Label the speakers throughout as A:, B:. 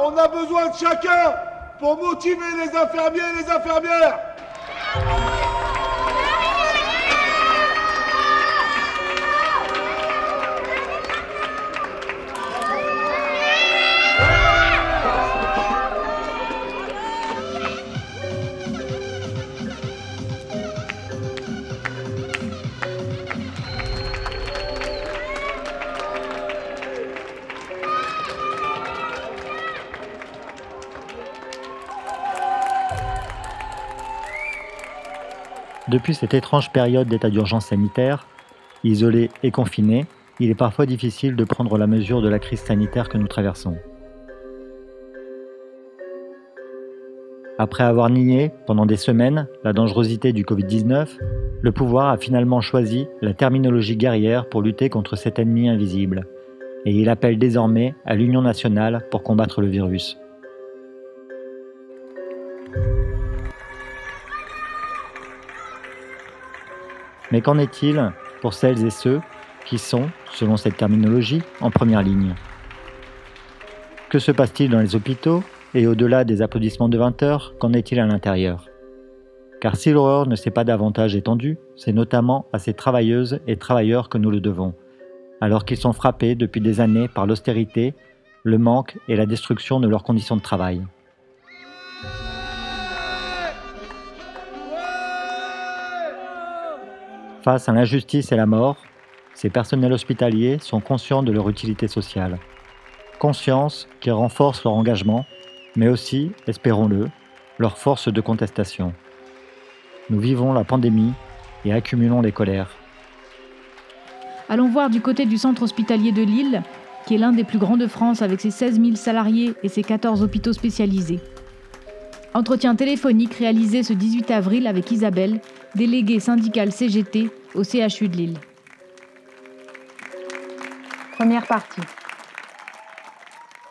A: On a besoin de chacun pour motiver les infirmiers et les infirmières.
B: Depuis cette étrange période d'état d'urgence sanitaire, isolé et confiné, il est parfois difficile de prendre la mesure de la crise sanitaire que nous traversons. Après avoir nié pendant des semaines la dangerosité du Covid-19, le pouvoir a finalement choisi la terminologie guerrière pour lutter contre cet ennemi invisible, et il appelle désormais à l'union nationale pour combattre le virus. Mais qu'en est-il pour celles et ceux qui sont, selon cette terminologie, en première ligne? Que se passe-t-il dans les hôpitaux et au-delà des applaudissements de 20 heures, qu'en est-il à l'intérieur? Car si l'horreur ne s'est pas davantage étendue, c'est notamment à ces travailleuses et travailleurs que nous le devons, alors qu'ils sont frappés depuis des années par l'austérité, le manque et la destruction de leurs conditions de travail. Face à l'injustice et la mort, ces personnels hospitaliers sont conscients de leur utilité sociale. Conscience qui renforce leur engagement, mais aussi, espérons-le, leur force de contestation. Nous vivons la pandémie et accumulons les colères.
C: Allons voir du côté du centre hospitalier de Lille, qui est l'un des plus grands de France avec ses 16 000 salariés et ses 14 hôpitaux spécialisés. Entretien téléphonique réalisé ce 18 avril avec Isabelle, déléguée syndicale CGT au CHU de Lille. Première partie.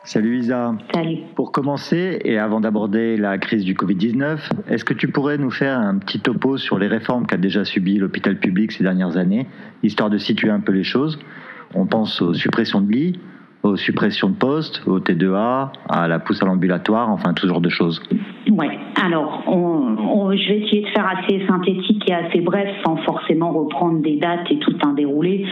B: Salut Isa.
D: Salut.
B: Pour commencer, et avant d'aborder la crise du Covid-19, est-ce que tu pourrais nous faire un petit topo sur les réformes qu'a déjà subies l'hôpital public ces dernières années, histoire de situer un peu les choses? On pense aux suppressions de lits, aux suppressions de postes, au T2A, à la pousse à l'ambulatoire, enfin tout genre de choses.
D: Ouais. Alors, on, je vais essayer de faire assez synthétique et assez bref, sans forcément reprendre des dates et tout un déroulé,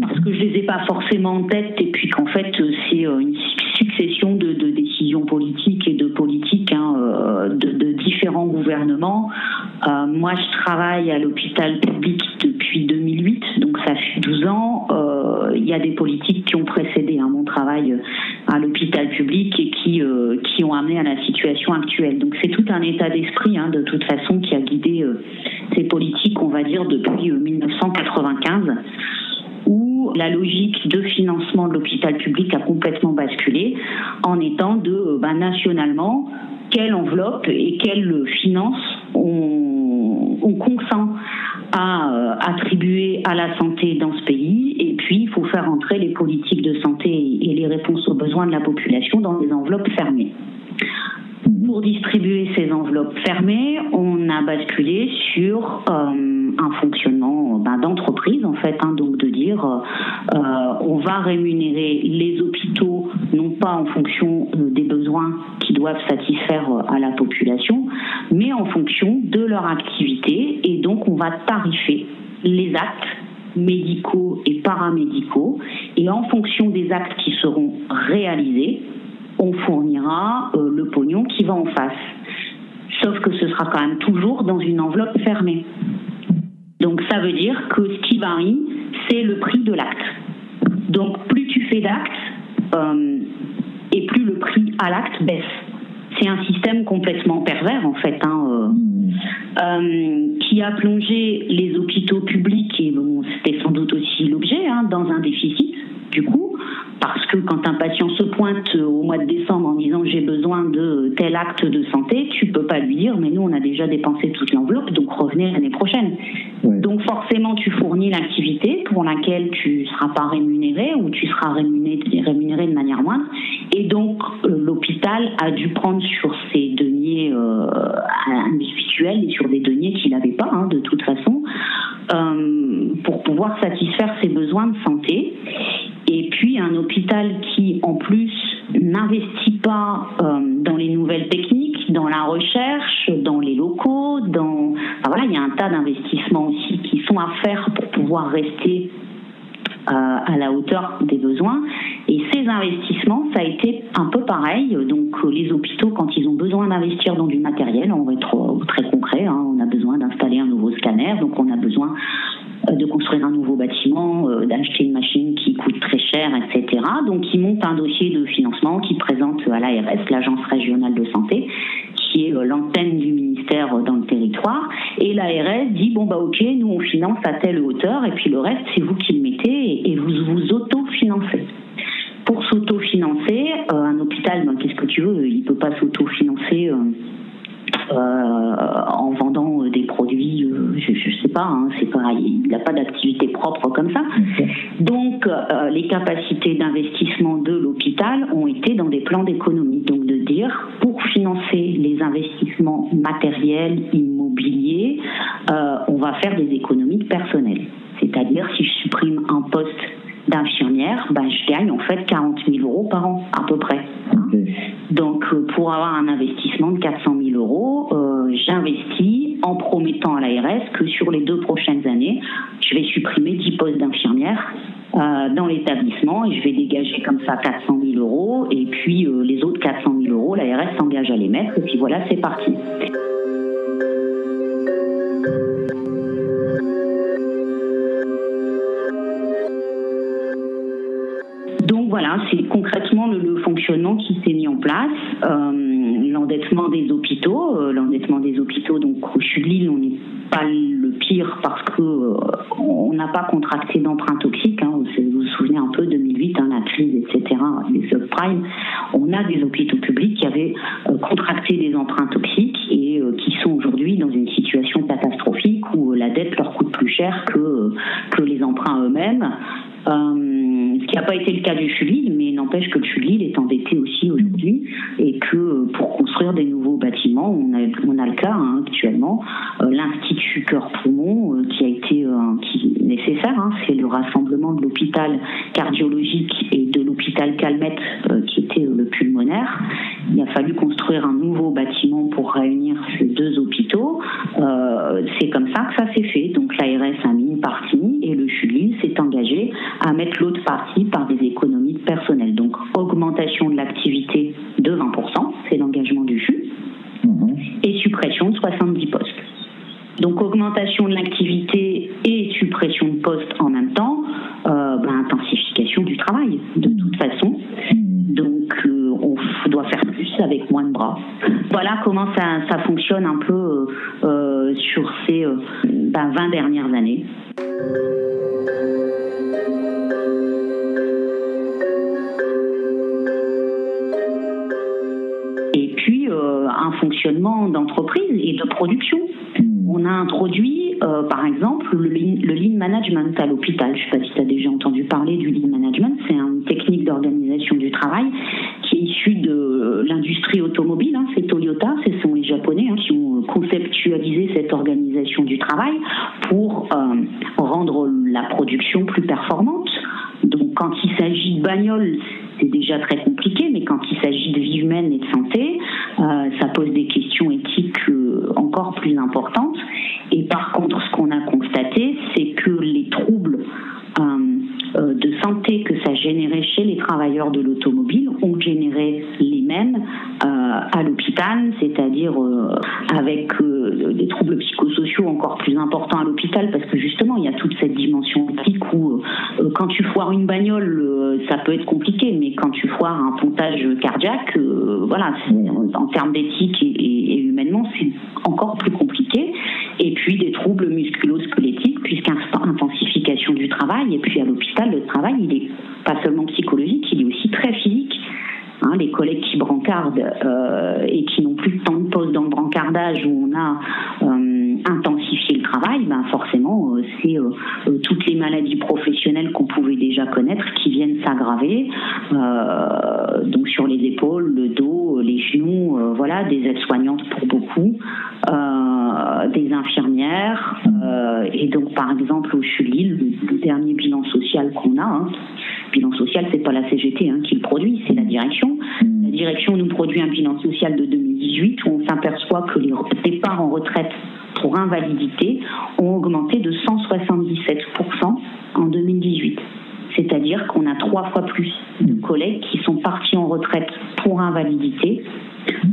D: parce que je les ai pas forcément en tête, et puis qu'en fait, c'est euh, une succession de, décisions politiques et de politiques hein, euh, de, différents gouvernements. Euh, moi, je travaille à l'hôpital public depuis 2008, donc ça fait 12 ans. Il y a des politiques qui ont précédé hein, mon travail à l'hôpital public et qui, qui ont amené à la situation actuelle. Donc c'est tout un état d'esprit, hein, de toute façon, qui a guidé ces politiques, on va dire, depuis 1995 la logique de financement de l'hôpital public a complètement basculé en étant de, euh, bah, nationalement, quelle enveloppe et quelle finance on, on consent à euh, attribuer à la santé dans ce pays. Et puis, il faut faire entrer les politiques de santé et les réponses aux besoins de la population dans des enveloppes fermées. Pour distribuer ces enveloppes fermées, on a basculé sur euh, un fonctionnement ben, d'entreprise, en fait, hein, donc de dire euh, on va rémunérer les hôpitaux non pas en fonction euh, des besoins qui doivent satisfaire à la population, mais en fonction de leur activité, et donc on va tarifer les actes médicaux et paramédicaux, et en fonction des actes qui seront réalisés, on fournira euh, le pognon qui va en face. Sauf que ce sera quand même toujours dans une enveloppe fermée. Donc ça veut dire que ce qui varie, c'est le prix de l'acte. Donc plus tu fais d'actes, euh, et plus le prix à l'acte baisse. C'est un système complètement pervers en fait, hein, euh, qui a plongé les hôpitaux publics, et bon, c'était sans doute aussi l'objet, hein, dans un déficit du coup, parce que quand un patient se pointe au mois de décembre en disant j'ai besoin de tel acte de santé, tu peux pas lui dire mais nous on a déjà dépensé toute l'enveloppe donc revenez l'année prochaine. Donc forcément tu fournis l'activité pour laquelle tu seras pas rémunéré ou tu seras rémunéré, rémunéré de manière moindre. Et donc euh, l'hôpital a dû prendre sur ses deniers euh, individuels et sur des deniers qu'il n'avait pas hein, de toute façon euh, pour pouvoir satisfaire ses besoins de santé un hôpital qui, en plus, n'investit pas nouvelles techniques, dans la recherche, dans les locaux, dans voilà, il y a un tas d'investissements aussi qui sont à faire pour pouvoir rester à la hauteur des besoins. Et ces investissements, ça a été un peu pareil. Donc les hôpitaux, quand ils ont besoin d'investir dans du matériel, on va être très concret, hein, on a besoin d'installer un nouveau scanner, donc on a besoin euh, de construire un nouveau bâtiment, euh, d'acheter une machine qui coûte très cher, etc. Donc ils montent un dossier de financement qui présente à l'ARS, l'Agence régionale de santé, qui est euh, l'antenne du ministère dans le territoire. Et l'ARS dit bon bah ok, nous on finance à telle hauteur et puis le reste c'est vous qui le mettez et, vous vous autofinancez. Pour s'autofinancer, un hôpital, ben, qu'est-ce que tu veux, il peut pas s'autofinancer. Euh, en vendant des produits, euh, je ne sais pas, hein, c'est pareil, il n'a pas d'activité propre comme ça. Donc, euh, les capacités d'investissement de l'hôpital ont été dans des plans d'économie. Donc, de dire, pour financer les investissements matériels, immobiliers, on va faire des économies de personnel. C'est-à-dire, si je supprime un poste d'infirmière, ben, je gagne en fait 40 et je vais dégager comme ça 400 000 euros. Et puis, les autres 400 000 euros, l'ARS s'engage à les mettre. Et puis voilà, c'est parti. Dans une situation catastrophique où la dette leur coûte plus cher que que les emprunts eux-mêmes. Ce qui n'a pas été le cas du Chulil, mais n'empêche que le Chulil est endetté aussi aujourd'hui et que euh, pour construire des nouveaux bâtiments, on a, le cas hein, actuellement, euh, l'Institut Cœur-Poumon, euh, l'industrie automobile. Hein. C'est Toyota, ce sont les Japonais hein, qui ont conceptualisé cette organisation du travail pour euh, rendre la production plus performante. Donc, quand il s'agit de bagnoles, c'est déjà très compliqué, mais quand il s'agit de vie humaine et de santé, euh, ça pose des questions éthiques euh, encore plus importantes. Social qu'on a, hein, bilan social, c'est pas la CGT hein, qui le produit, c'est la direction. La direction nous produit un bilan social de 2018 où on s'aperçoit que les départs en retraite pour invalidité ont augmenté de 177% en 2018. C'est-à-dire qu'on a trois fois plus de collègues qui sont partis en retraite pour invalidité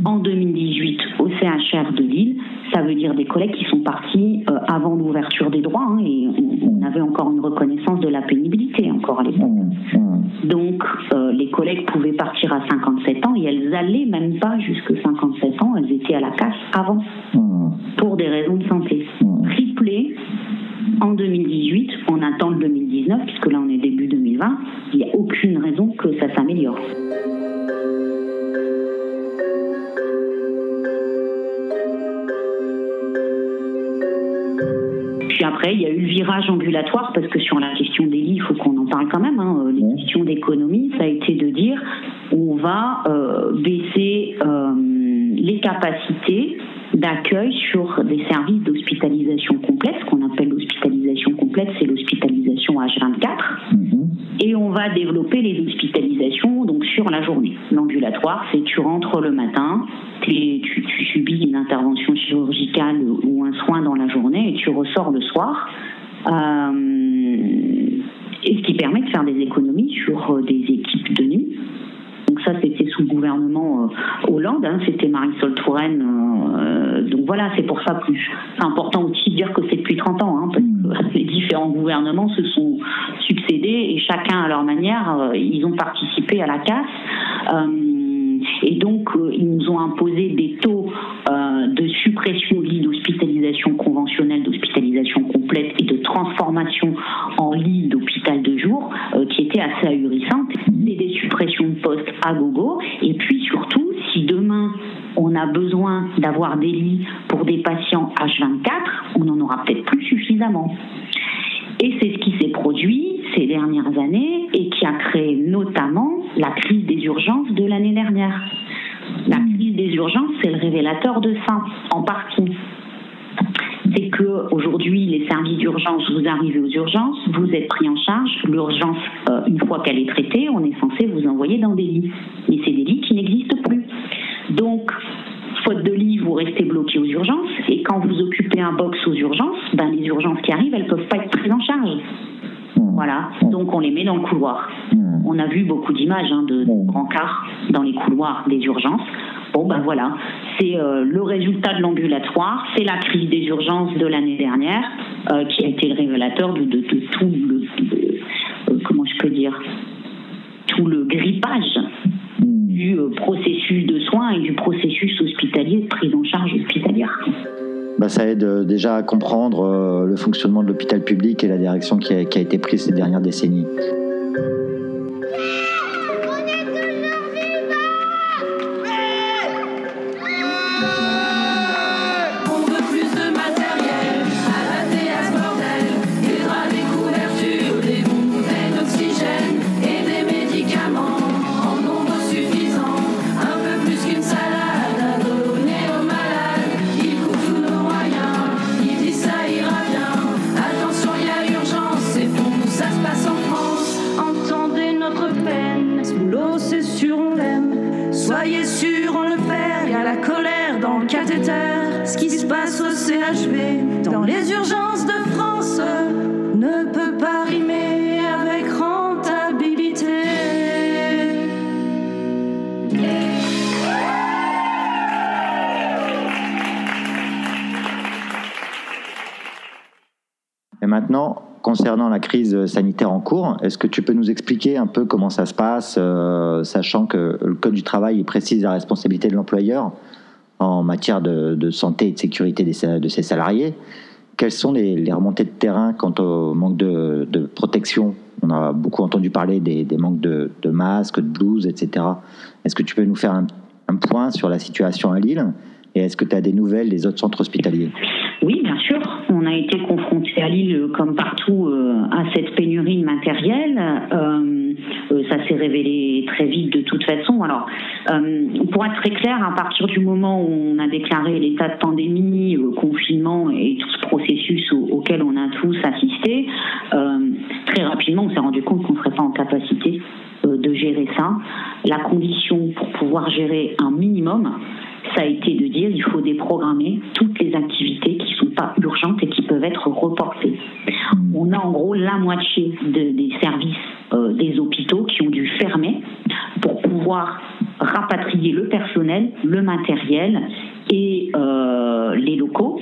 D: en 2018 au CHR de Lille. Ça veut dire des collègues qui sont partis euh, avant l'ouverture des droits hein, et on, avait encore une reconnaissance de la pénibilité encore à l'époque. Donc euh, les collègues pouvaient partir à 57 ans et elles allaient même pas jusque 57 ans, elles étaient à la casse avant pour des raisons de santé. Triplé en 2018, on attend le 2019 puisque là on est début 2020, il n'y a aucune raison que ça s'améliore. Après, il y a eu le virage ambulatoire, parce que sur la question des lits, il faut qu'on en parle quand même. Hein. Les questions d'économie, ça a été de dire on va euh, baisser euh, les capacités d'accueil sur des services d'hospitalisation complète. Ce qu'on appelle l'hospitalisation complète, c'est l'hospitalisation H24. Et on va développer les hospitalisations donc sur la journée. L'ambulatoire, c'est tu rentres le matin, tu, subis une intervention chirurgicale ou un soin dans la journée et tu ressors le soir. Euh, et ce qui permet de faire des économies sur euh, des équipes de nuit. Donc ça, c'était sous le gouvernement euh, Hollande, hein, c'était Marisol Touraine. donc voilà, c'est pour ça plus. Important aussi de dire que c'est depuis 30 ans, hein, les différents gouvernements se sont succédés et chacun à leur manière, ils ont participé à la casse. et donc, ils nous ont imposé des taux de suppression de lits d'hospitalisation conventionnelle, d'hospitalisation complète et de transformation en lit d'hôpital de jour qui étaient assez ahurissantes. Et des suppressions de postes à gogo. Et puis surtout, si demain on a besoin d'avoir des lits pour des patients H24, on n'en aura peut-être plus suffisamment. Et c'est ce qui s'est produit ces dernières années et qui a créé notamment la crise des urgences de l'année dernière. La crise des urgences, c'est le révélateur de ça, en partie. C'est que aujourd'hui, les services d'urgence, vous arrivez aux urgences, vous êtes pris en charge. L'urgence, euh, une fois qu'elle est traitée, on est censé vous envoyer dans des lits. Mais c'est des lits qui n'existent plus. Donc, faute de lit, vous restez bloqué aux urgences. Et quand vous occupez un box aux urgences, ben, les urgences qui arrivent, elles ne peuvent pas être prises en charge. Voilà, donc on les met dans le couloir. On a vu beaucoup d'images hein, de, de brancards dans les couloirs des urgences. Bon, ben voilà, c'est euh, le résultat de l'ambulatoire, c'est la crise des urgences de l'année dernière euh, qui a été le révélateur de, de, de tout le, euh, comment je peux dire, tout le grippage du processus de soins et du processus hospitalier de prise en charge hospitalière.
B: Bah, ça aide déjà à comprendre le fonctionnement de l'hôpital public et la direction qui a, qui a été prise ces dernières décennies. Maintenant, concernant la crise sanitaire en cours, est-ce que tu peux nous expliquer un peu comment ça se passe, euh, sachant que le Code du travail précise la responsabilité de l'employeur en matière de, santé et de sécurité de ses salariés? Quelles sont les, remontées de terrain quant au manque de, protection? On a beaucoup entendu parler des, manques de, masques, de blouses, etc. Est-ce que tu peux nous faire un, point sur la situation à Lille? Et est-ce que tu as des nouvelles des autres centres hospitaliers?
D: Oui, bien sûr. On a été confronté à Lille, comme partout, euh, à cette pénurie de matériel. Euh, euh, ça s'est révélé très vite de toute façon. Alors, pour être très clair, à partir du moment où on a déclaré l'état de pandémie, confinement et tout ce processus auquel on a tous assisté, très rapidement, on s'est rendu compte qu'on ne serait pas en capacité de gérer ça. La condition pour pouvoir gérer un minimum, ça a été de dire il faut déprogrammer toutes les activités qui ne sont pas urgentes et qui peuvent être reportées. On a en gros la moitié des services euh, des hôpitaux qui ont dû fermer pour pouvoir rapatrier le personnel, le matériel et euh, les locaux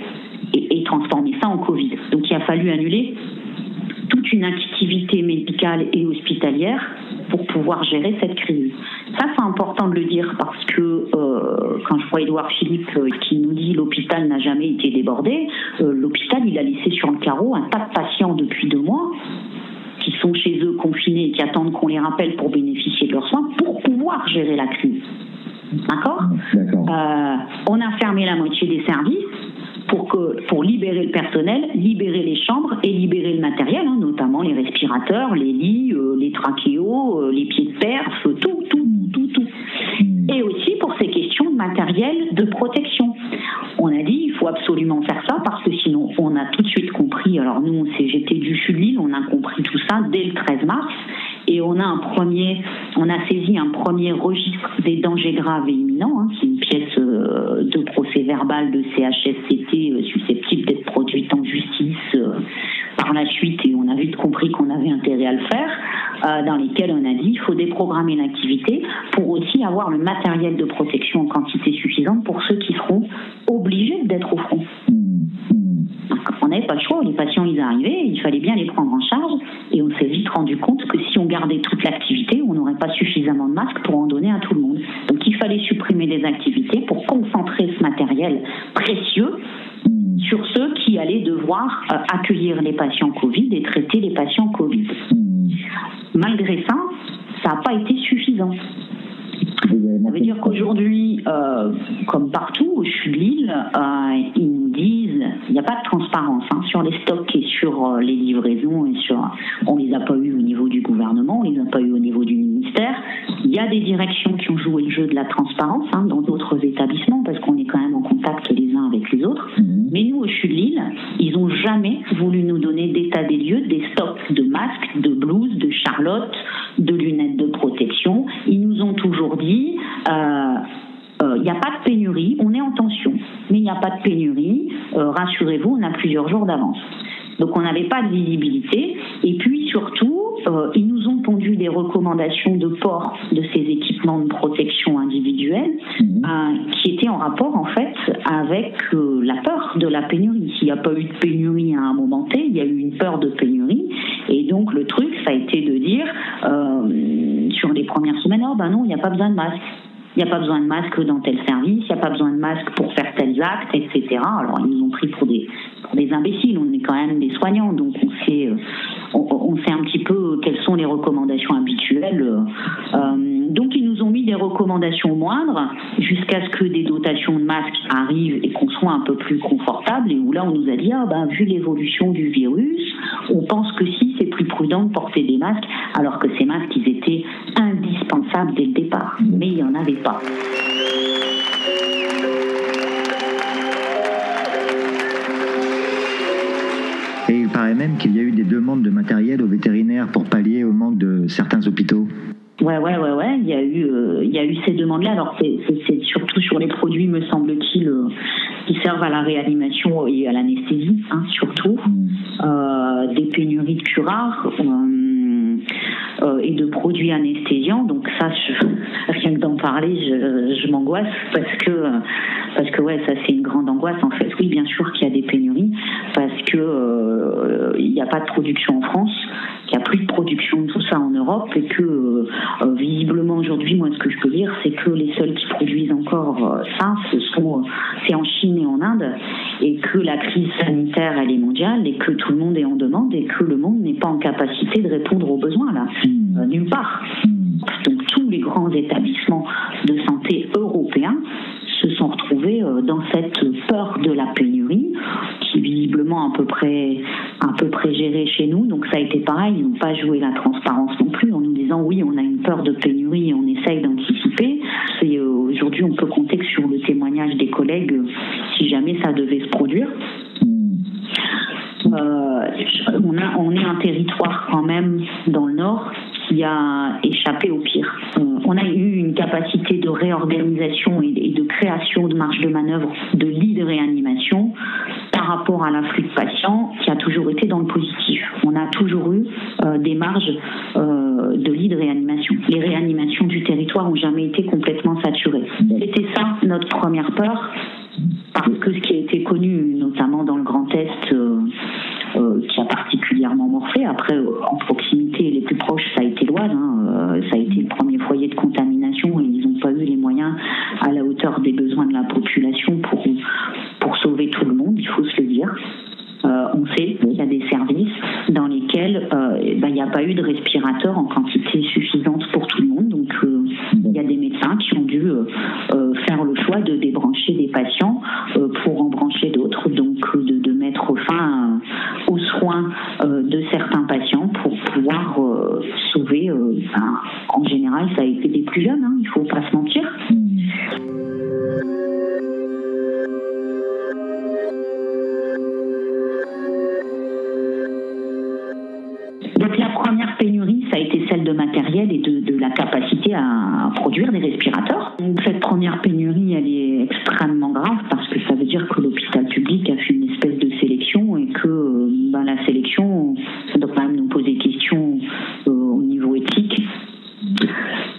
D: et, et transformer ça en Covid. Donc il a fallu annuler toute une activité médicale et hospitalière pour pouvoir gérer cette crise. Ça, c'est important de le dire parce que euh, quand je vois Édouard Philippe euh, qui nous dit l'hôpital n'a jamais été débordé, euh, l'hôpital, il a laissé sur le carreau un tas de patients depuis deux mois qui sont chez eux confinés et qui attendent qu'on les rappelle pour bénéficier de leurs soins pour pouvoir gérer la crise. D'accord? On a fermé la moitié des services pour, que, pour libérer le personnel, libérer les chambres et libérer le matériel, hein, notamment les respirateurs, les lits, euh, les trachéos, euh, les pieds de perf, tout, tout, tout, tout. Et aussi pour ces questions de matériel de protection. On a dit il faut absolument faire ça parce que sinon on a tout de suite compris. Alors nous, j'étais du sud de l'île, on a compris tout ça dès le 13 mars et on a un premier, on a saisi un premier registre des dangers graves et imminents. Hein. De procès verbal de CHSCT euh, susceptible d'être produite en justice euh, par la suite et on a vite compris qu'on avait intérêt à le faire, dans lesquels on a dit il faut déprogrammer l'activité pour aussi avoir le matériel de protection en quantité suffisante pour ceux qui seront obligés d'être au front on n'avait pas le choix, les patients ils arrivaient, il fallait bien les prendre en charge et on s'est vite rendu compte que si on gardait toute l'activité, on n'aurait pas suffisamment de masques pour en donner à tout le monde. Donc il fallait supprimer des activités pour concentrer ce matériel précieux sur ceux qui allaient devoir euh, accueillir les patients Covid et traiter les patients Covid. Malgré ça, ça n'a pas été suffisant. Ça veut dire qu'aujourd'hui, euh, comme partout au l'île, euh, nous disent il n'y a pas de transparence hein, sur les stocks et sur euh, les livraisons. Et sur, on ne les a pas eu au niveau du gouvernement, on ne les a pas eu au niveau du ministère. Il y a des directions qui ont joué le jeu de la transparence hein, dans d'autres établissements parce qu'on est quand même en contact les uns avec les autres. Mhm. Mais nous, au sud de l'île, ils n'ont jamais voulu nous donner d'état des lieux des stocks de masques, de blouses, de charlottes, de lunettes de protection. Ils nous ont toujours dit il euh, n'y euh, a pas de pénurie, on est en tension, mais il n'y a pas de pénurie, euh, rassurez-vous, on a plusieurs jours d'avance. Donc on n'avait pas de visibilité. Et puis surtout, ils nous ont pondu des recommandations de port de ces équipements de protection individuelle mmh. qui étaient en rapport en fait avec la peur de la pénurie. S'il n'y a pas eu de pénurie à un moment T, il y a eu une peur de pénurie. Et donc le truc, ça a été de dire sur les premières semaines, oh ben non, il n'y a pas besoin de masque il n'y a pas besoin de masque dans tel service, il n'y a pas besoin de masque pour faire tels actes, etc. Alors ils nous ont pris pour des, des imbéciles, on est quand même des soignants, donc on sait, euh, on, sait un petit peu quelles sont les recommandations habituelles. Euh, donc ils nous ont mis des recommandations moindres jusqu'à ce que des dotations de masques arrivent et qu'on soit un peu plus confortable et où là on nous a dit ah ben vu l'évolution du virus, on pense que si c'est plus prudent de porter des masques alors que ces masques ils étaient indispensables dès le départ, mais il n'y en avait pas.
B: Même qu'il y a eu des demandes de matériel aux vétérinaires pour pallier au manque de certains hôpitaux.
D: Ouais, ouais, ouais, ouais. Il y a eu, euh, il y a eu ces demandes-là. Alors c'est surtout sur les produits, me semble-t-il, euh, qui servent à la réanimation et à l'anesthésie, hein, surtout. Mm. Euh, des pénuries de curares. Et de produits anesthésiants. Donc ça, rien que d'en parler, je, je m'angoisse parce que parce que ouais, ça c'est une grande angoisse en fait. Oui, bien sûr qu'il y a des pénuries parce que n'y a pas de production en France qu'il n'y a plus de production de tout ça en Europe et que euh, euh, visiblement aujourd'hui, moi, ce que je peux dire, c'est que les seuls qui produisent encore euh, ça, ce sont c'est en Chine et en Inde, et que la crise sanitaire elle est mondiale et que tout le monde est en demande et que le monde n'est pas en capacité de répondre aux besoins là, nulle part. Donc tous les grands établissements de santé européens se sont retrouvés dans cette peur de la pénurie qui visiblement à peu près à peu près gérée chez nous. Donc ça a été pareil, ils n'ont pas joué la transparence non plus en nous disant oui, on a une peur de pénurie et on essaye d'anticiper. Et euh, aujourd'hui, on peut compter que sur le témoignage des collègues si jamais ça devait se produire. Euh, on est un territoire quand même dans le nord qui a échappé au pire. Euh, on a eu une capacité de réorganisation et de création de marge de manœuvre de lits de réanimation par rapport à l'afflux de patients qui a toujours été dans le positif. On a toujours eu euh, des marges euh, de lits de réanimation. Les réanimations du territoire n'ont jamais été complètement saturées. C'était ça notre première peur, parce que ce qui a été connu, notamment cette première pénurie, elle est extrêmement grave parce que ça veut dire que l'hôpital public a fait une espèce de sélection et que euh, ben, la sélection, doit quand même nous poser questions euh, au niveau éthique.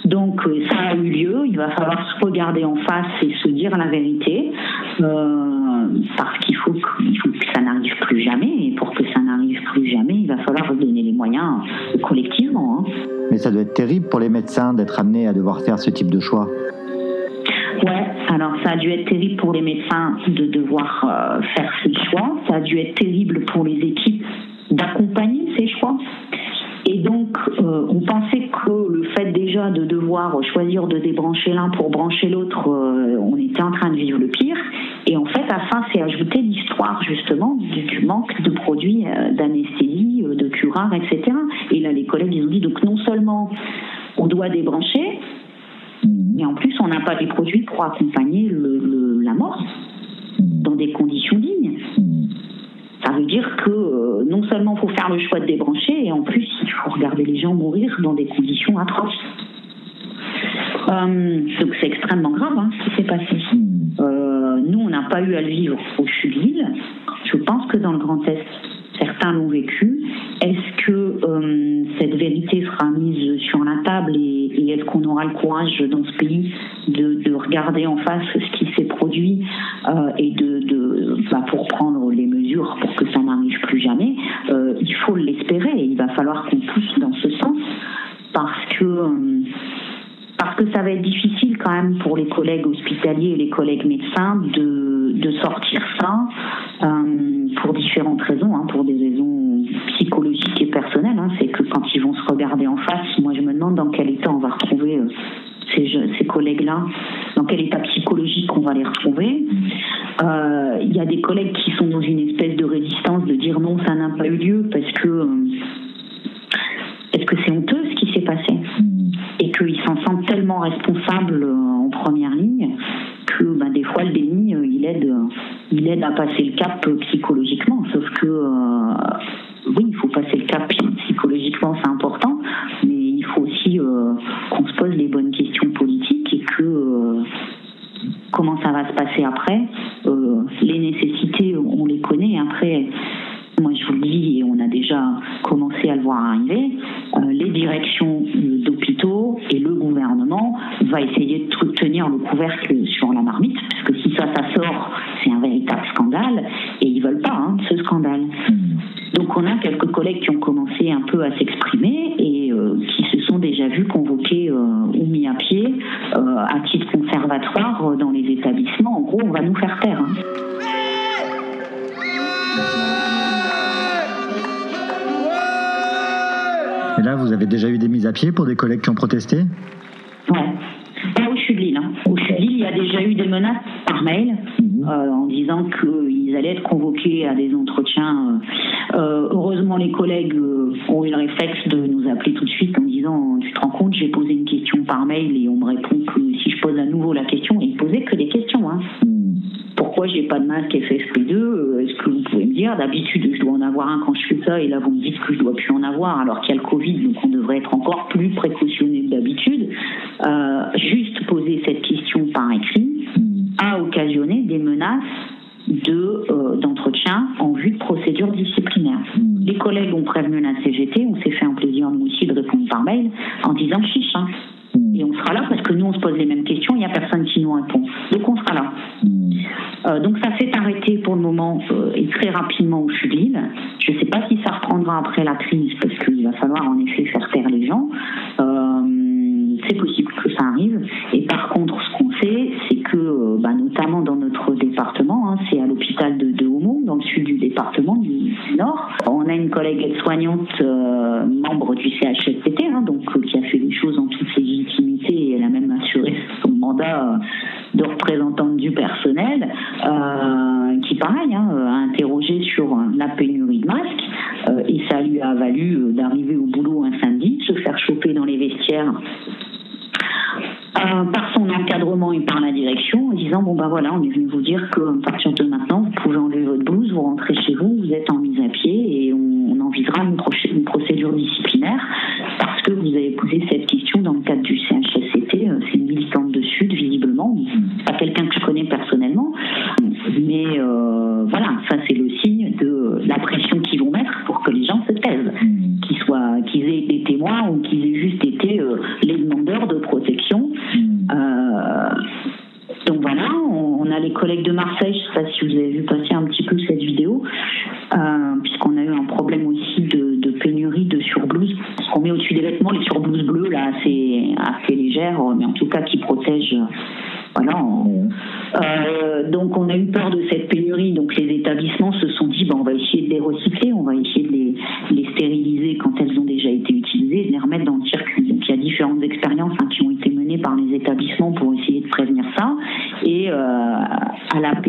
D: Donc euh, ça a eu lieu, il va falloir se regarder en face et se dire la vérité,
B: terrible pour les médecins d'être amenés à devoir faire ce type de choix.
D: Ouais, alors ça a dû être terrible pour les médecins de devoir euh, faire ces choix. Ça a dû être terrible pour les équipes d'accompagner ces choix. Et donc, euh, on pensait que le fait déjà de devoir choisir de débrancher l'un pour cette vérité sera mise sur la table et, est-ce qu'on aura le courage dans ce pays de, regarder en face ce qui s'est produit et de, bah, pour prendre les pour que ça n'arrive plus jamais, euh, il faut l'espérer et il va falloir qu'on pousse dans ce sens parce que euh, parce que ça va être difficile quand même pour les collègues hospitaliers et les collègues médecins de, de sortir ça euh, pour différentes raisons, hein, pour des regarder en face, moi je me demande dans quel état on va retrouver ces, collègues-là, dans quel état psychologique on va les retrouver. Euh, il y a des collègues qui sont dans une espèce de résistance de dire non, ça n'a pas eu lieu parce que euh, est-ce que c'est honteux ce qui s'est passé. Et qu'ils s'en sentent tellement responsables euh, en première ligne que bah, des fois le déni il aide il aide à passer le cap psychologiquement. Sauf que ce scandale. Donc on a quelques collègues qui ont commencé un peu à s'exprimer et euh, qui se sont déjà vus convoqués ou mis à pied à titre conservatoire dans les établissements. En gros, on va nous faire taire. Hein.
B: Et là, vous avez déjà eu des mises à pied pour des collègues qui ont protesté?
D: notamment dans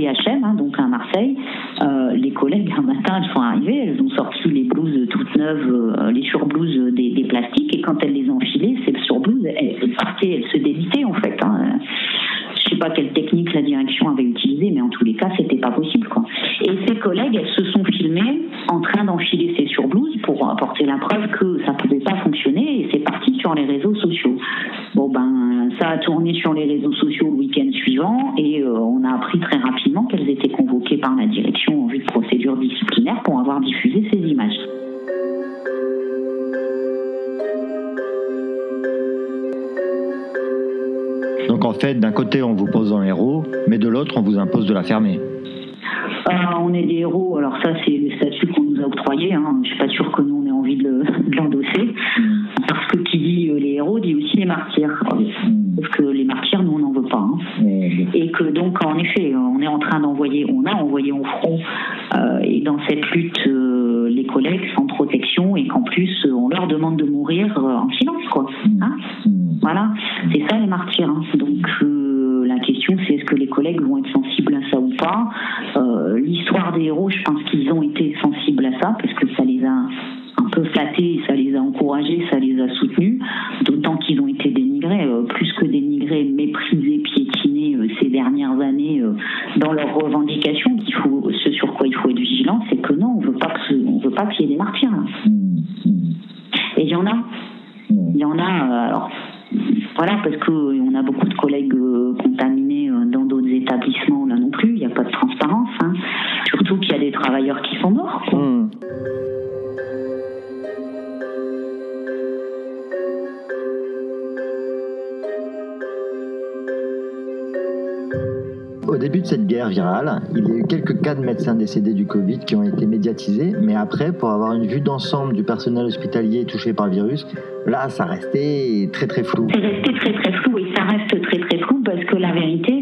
D: Hein, donc à Marseille, euh, les collègues un matin, elles sont arrivées, des héros, je pense qu'ils ont été sensibles à ça, parce que ça les a un peu flattés, ça les a encouragés, ça les a soutenus, d'autant qu'ils ont été dénigrés, euh, plus que dénigrés, méprisés, piétinés euh, ces dernières années euh, dans leurs revendications. Qu'il faut, ce sur quoi il faut être vigilant, c'est que non, on veut pas que, on veut pas qu'il y ait des martyrs. Mmh, mmh. Et il y en a, mmh. il y en a. alors, voilà, parce qu'on a beaucoup de collègues contaminés dans d'autres établissements là non plus alors qu'ils sont morts. Hmm.
B: Au début de cette guerre virale, il y a eu quelques cas de médecins décédés du Covid qui ont été médiatisés, mais après, pour avoir une vue d'ensemble du personnel hospitalier touché par le virus, là, ça restait très très flou.
D: C'est resté très très flou et ça reste très très flou parce que la vérité,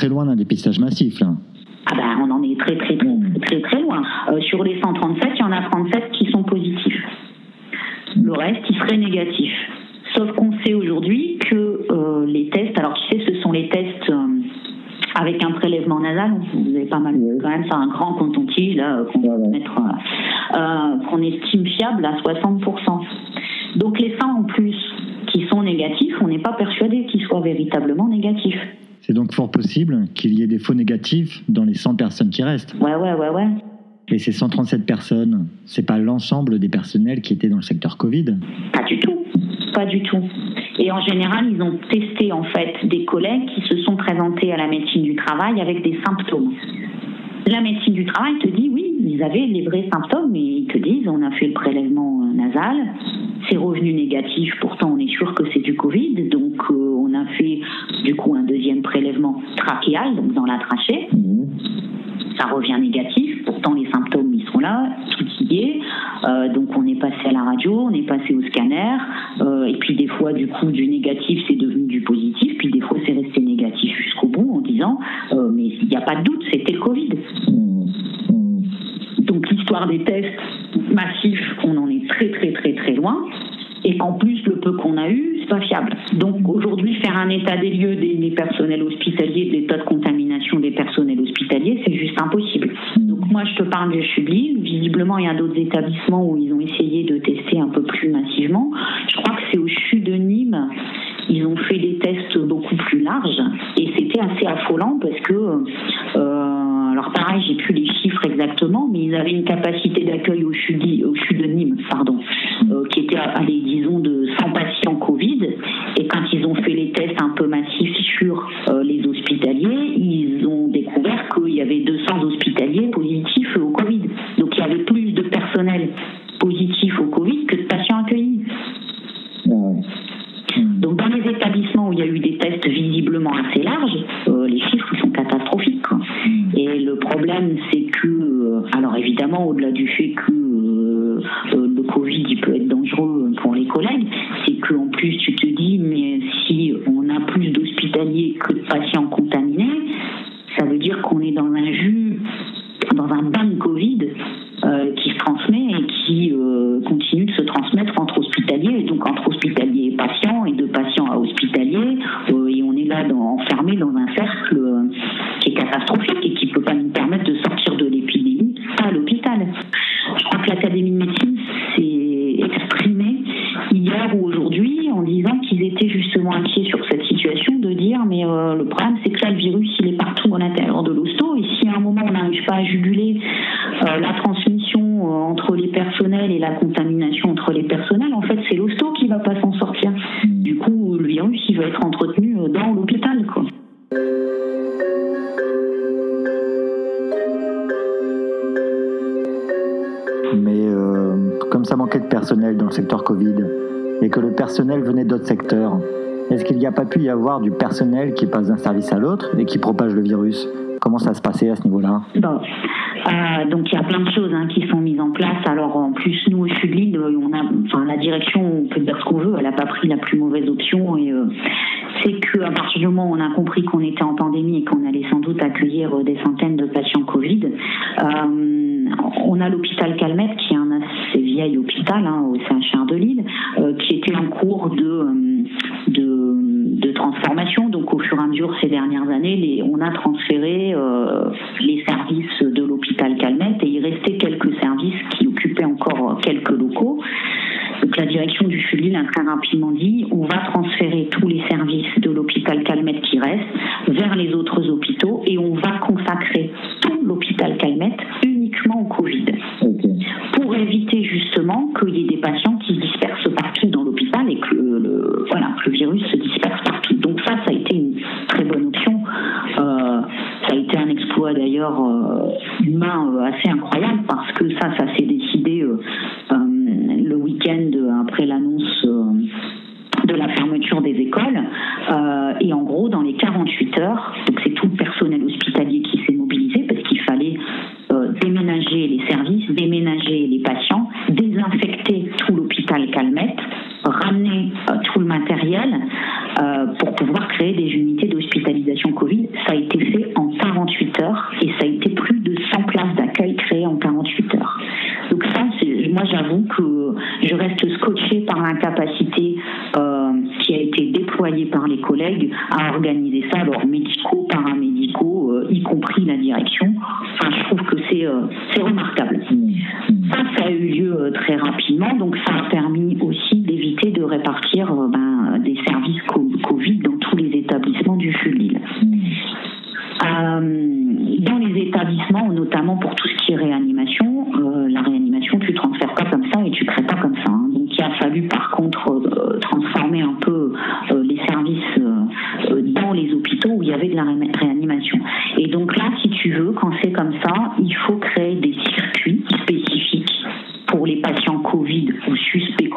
B: très loin d'un dépistage massif.
D: Ah bah, on en est très, très, très, mmh. très, loin. Euh, sur les 137, il y en a 37 qui sont positifs. Mmh. Le reste, il serait négatif. Sauf qu'on sait aujourd'hui que euh, les tests, alors tu sais, ce sont les tests euh, avec un prélèvement nasal, vous avez pas mal quand même ça, un grand coton-tige là qu'on voilà. mettre, qu'on estime fiable à 60%. Donc les fins en plus qui sont négatifs, on n'est pas persuadé qu'ils soient véritablement négatifs.
B: C'est donc fort possible qu'il y ait des faux négatifs dans les 100 personnes qui restent.
D: Ouais, ouais, ouais, ouais.
B: Et ces 137 personnes, c'est pas l'ensemble des personnels qui étaient dans le secteur Covid
D: Pas du tout, pas du tout. Et en général, ils ont testé en fait des collègues qui se sont présentés à la médecine du travail avec des symptômes. La médecine du travail te dit oui, ils avaient les vrais symptômes, mais ils te disent on a fait le prélèvement euh, nasal, c'est revenu négatif, pourtant on est sûr que c'est du Covid, donc euh, on a fait du coup un deuxième prélèvement trachéal, donc dans la trachée. Ça revient négatif, pourtant les symptômes ils sont là, tout y est. Euh, donc on est passé à la radio, on est passé au scanner, euh, et puis des fois du coup du négatif c'est devenu du positif, puis des fois c'est resté négatif jusqu'au bout en disant mais il n'y a pas de doute, c'était le Covid. Donc l'histoire des tests massifs, on en est très très très très loin. Et en plus, le peu qu'on a eu, c'est pas fiable. Donc aujourd'hui, faire un état des lieux des, personnels hospitaliers, des tas de contamination des personnels hospitaliers, c'est juste impossible. Donc moi, je te parle du Chubli. Visiblement, il y a d'autres établissements où ils ont essayé de tester un peu plus massivement. Je crois que c'est au CHU de Nîmes. Ils ont fait des tests beaucoup plus larges et c'était assez affolant parce que euh, alors pareil, j'ai plus les chiffres exactement, mais ils avaient une capacité d'accueil au CHU, au CHU de Nîmes, pardon, étaient justement inquiets sur cette situation, de dire mais euh, le problème c'est que là le virus il est partout à l'intérieur de l'hosto. Et si à un moment on n'arrive pas à juguler euh, la transmission euh, entre les personnels et la contamination pas
B: pu y avoir du personnel qui passe d'un service à l'autre et qui propage le virus Comment ça se passait à ce niveau-là?
D: Bon. Euh, donc il y a plein de choses hein, qui sont mises en place. Alors en plus nous au Sud de l'île, euh, on a, enfin la direction, on peut dire ce qu'on veut, elle n'a pas pris la plus mauvaise option et euh, c'est que à partir du moment où on a compris qu'on était en pandémie et qu'on allait sans doute accueillir des centaines de patients Covid, on a l'hôpital Calmette qui est un assez vieil hôpital hein, au CHR éviter justement qu'il y ait des patients qui se dispersent partout dans l'hôpital et que le, voilà, le virus se disperse partout. Donc ça, ça a été une très bonne option. Euh, ça a été un exploit d'ailleurs euh, humain euh, assez incroyable parce que ça, ça s'est décidé le week-end après l'annonce. Et donc là, si tu veux, quand c'est comme ça, il faut créer des circuits spécifiques pour les patients Covid ou suspects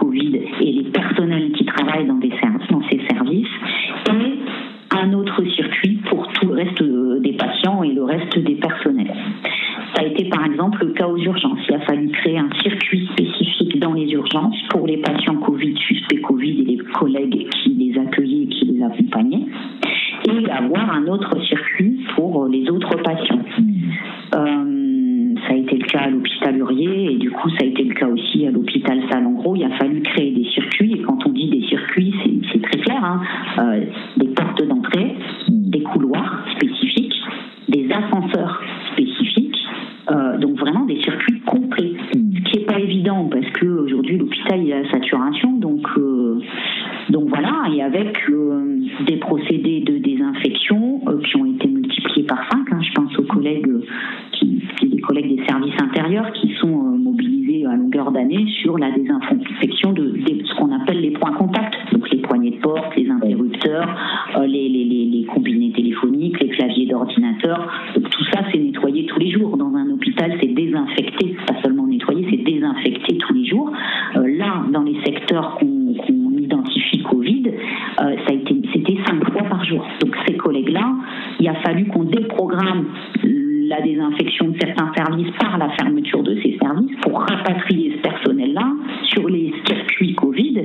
D: Euh, ça a été, c'était cinq fois par jour. Donc ces collègues-là, il a fallu qu'on déprogramme la désinfection de certains services par la fermeture de ces services pour rapatrier ce personnel-là sur les circuits Covid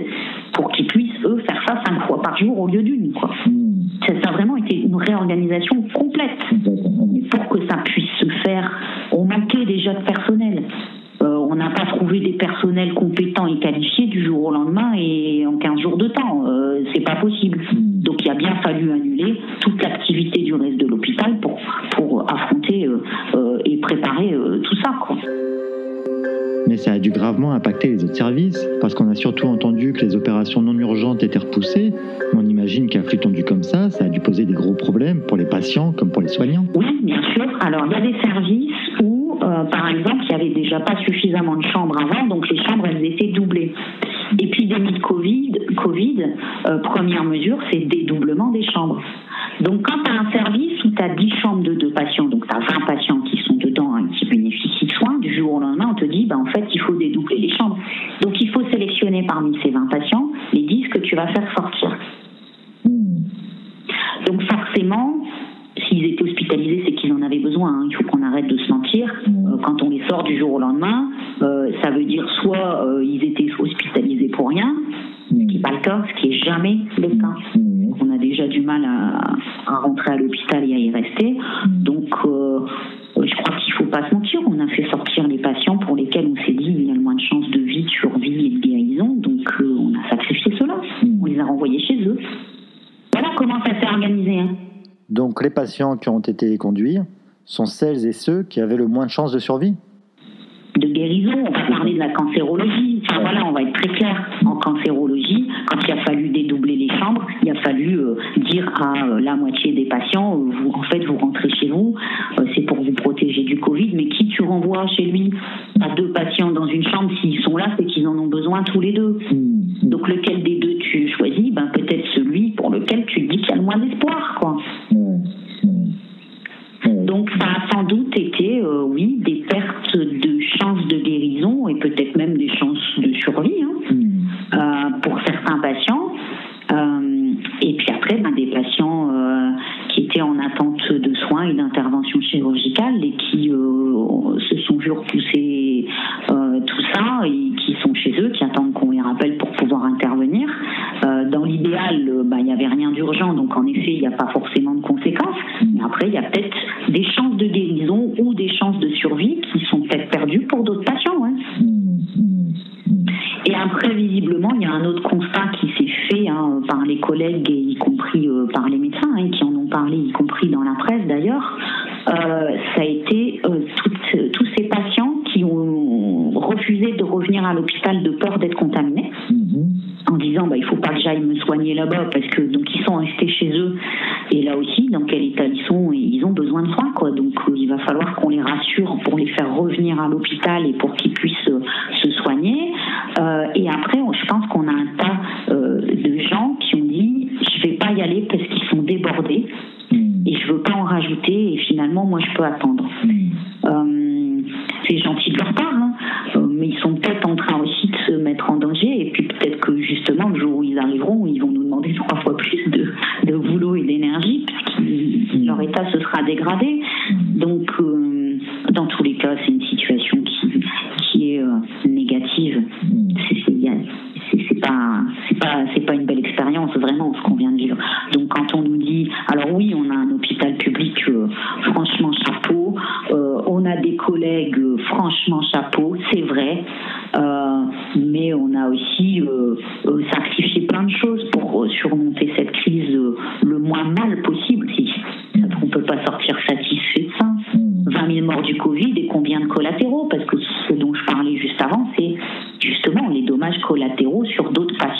D: pour qu'ils puissent, eux, faire ça cinq fois par jour au lieu d'une. clients qui
B: ont été conduits sont celles et ceux qui avaient le moins de chances de survie.
D: De guérison, on va parler de la cancérologie y a peut-être des chances de guérison ou des chances de survie qui sont peut-être perdues pour d'autres patients. Hein. Mmh, mmh, mmh. Et après, visiblement, il y a un autre constat qui s'est fait hein, par les collègues et pour surmonter cette crise euh, le moins mal possible. On ne peut pas sortir satisfait de ça. 20 000 morts du Covid et combien de collatéraux? Parce que ce dont je parlais juste avant, c'est justement les dommages collatéraux sur d'autres patients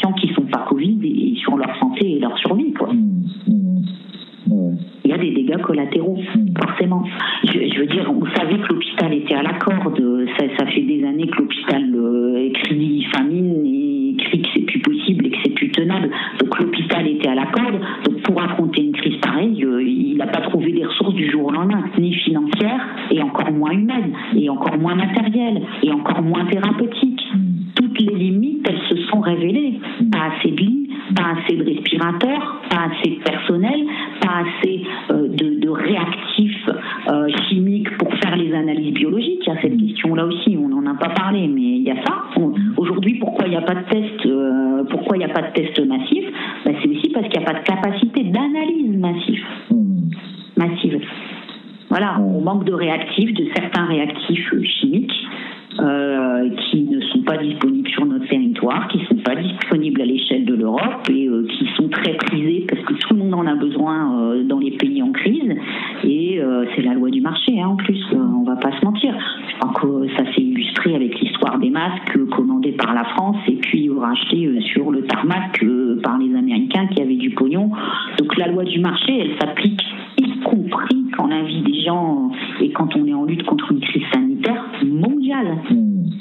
D: avec l'histoire des masques commandés par la France et puis rachetés euh, sur le tarmac euh, par les Américains qui avaient du pognon. Donc la loi du marché, elle s'applique y compris quand la vie des gens et quand on est en lutte contre une crise sanitaire mondiale. Mmh,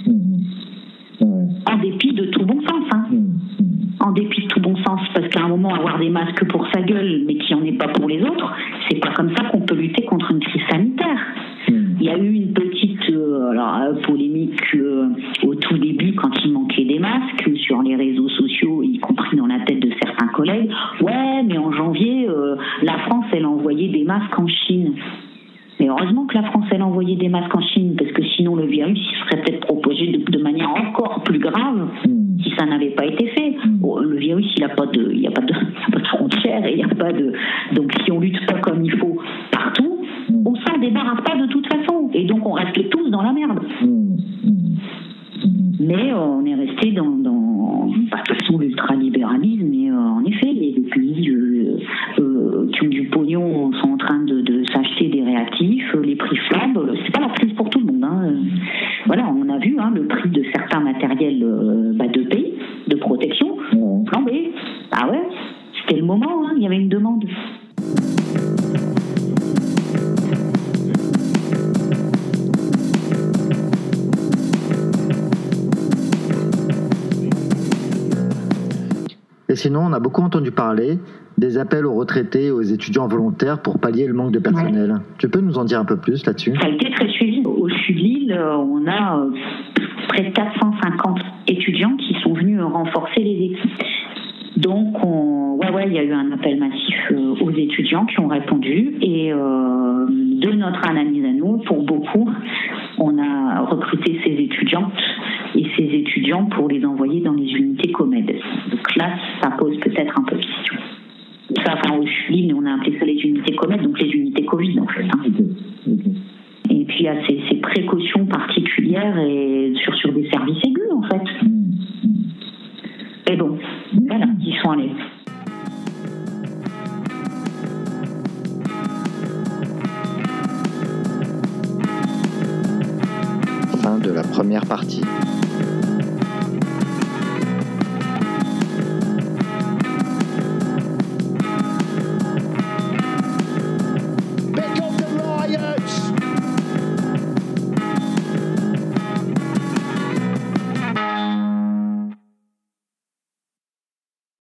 D: mmh, mmh. En dépit de tout bon sens. Hein. En dépit de tout bon sens, parce qu'à un moment, avoir des masques pour sa gueule, mais qui n'en est pas pour les autres, c'est pas comme ça qu'on peut lutter contre une crise sanitaire. sinon, on a
B: beaucoup entendu parler des appels aux retraités, aux étudiants volontaires pour pallier le manque de personnel. Tu peux nous en dire un peu plus là-dessus?
D: Ça a été très suivi. Au sud Lille, euh, on a près de 450 étudiants qui sont venus renforcer les équipes. Donc, ouais, ouais, il y a eu un appel massif euh, aux étudiants qui ont répondu. Et euh, de notre analyse à nous, pour beaucoup, on a recruté ces étudiants et ses étudiants pour les envoyer dans les unités COMED. Donc là, ça pose peut-être un peu de question. Ça, enfin, au Chili, on a appelé ça les unités COMED, donc les unités Covid, en fait. Hein. Et puis, il y a ces, précautions particulières et sur, sur des services aigus, en fait. Mmh. et bon, voilà, ils sont allés.
B: Fin de la première partie.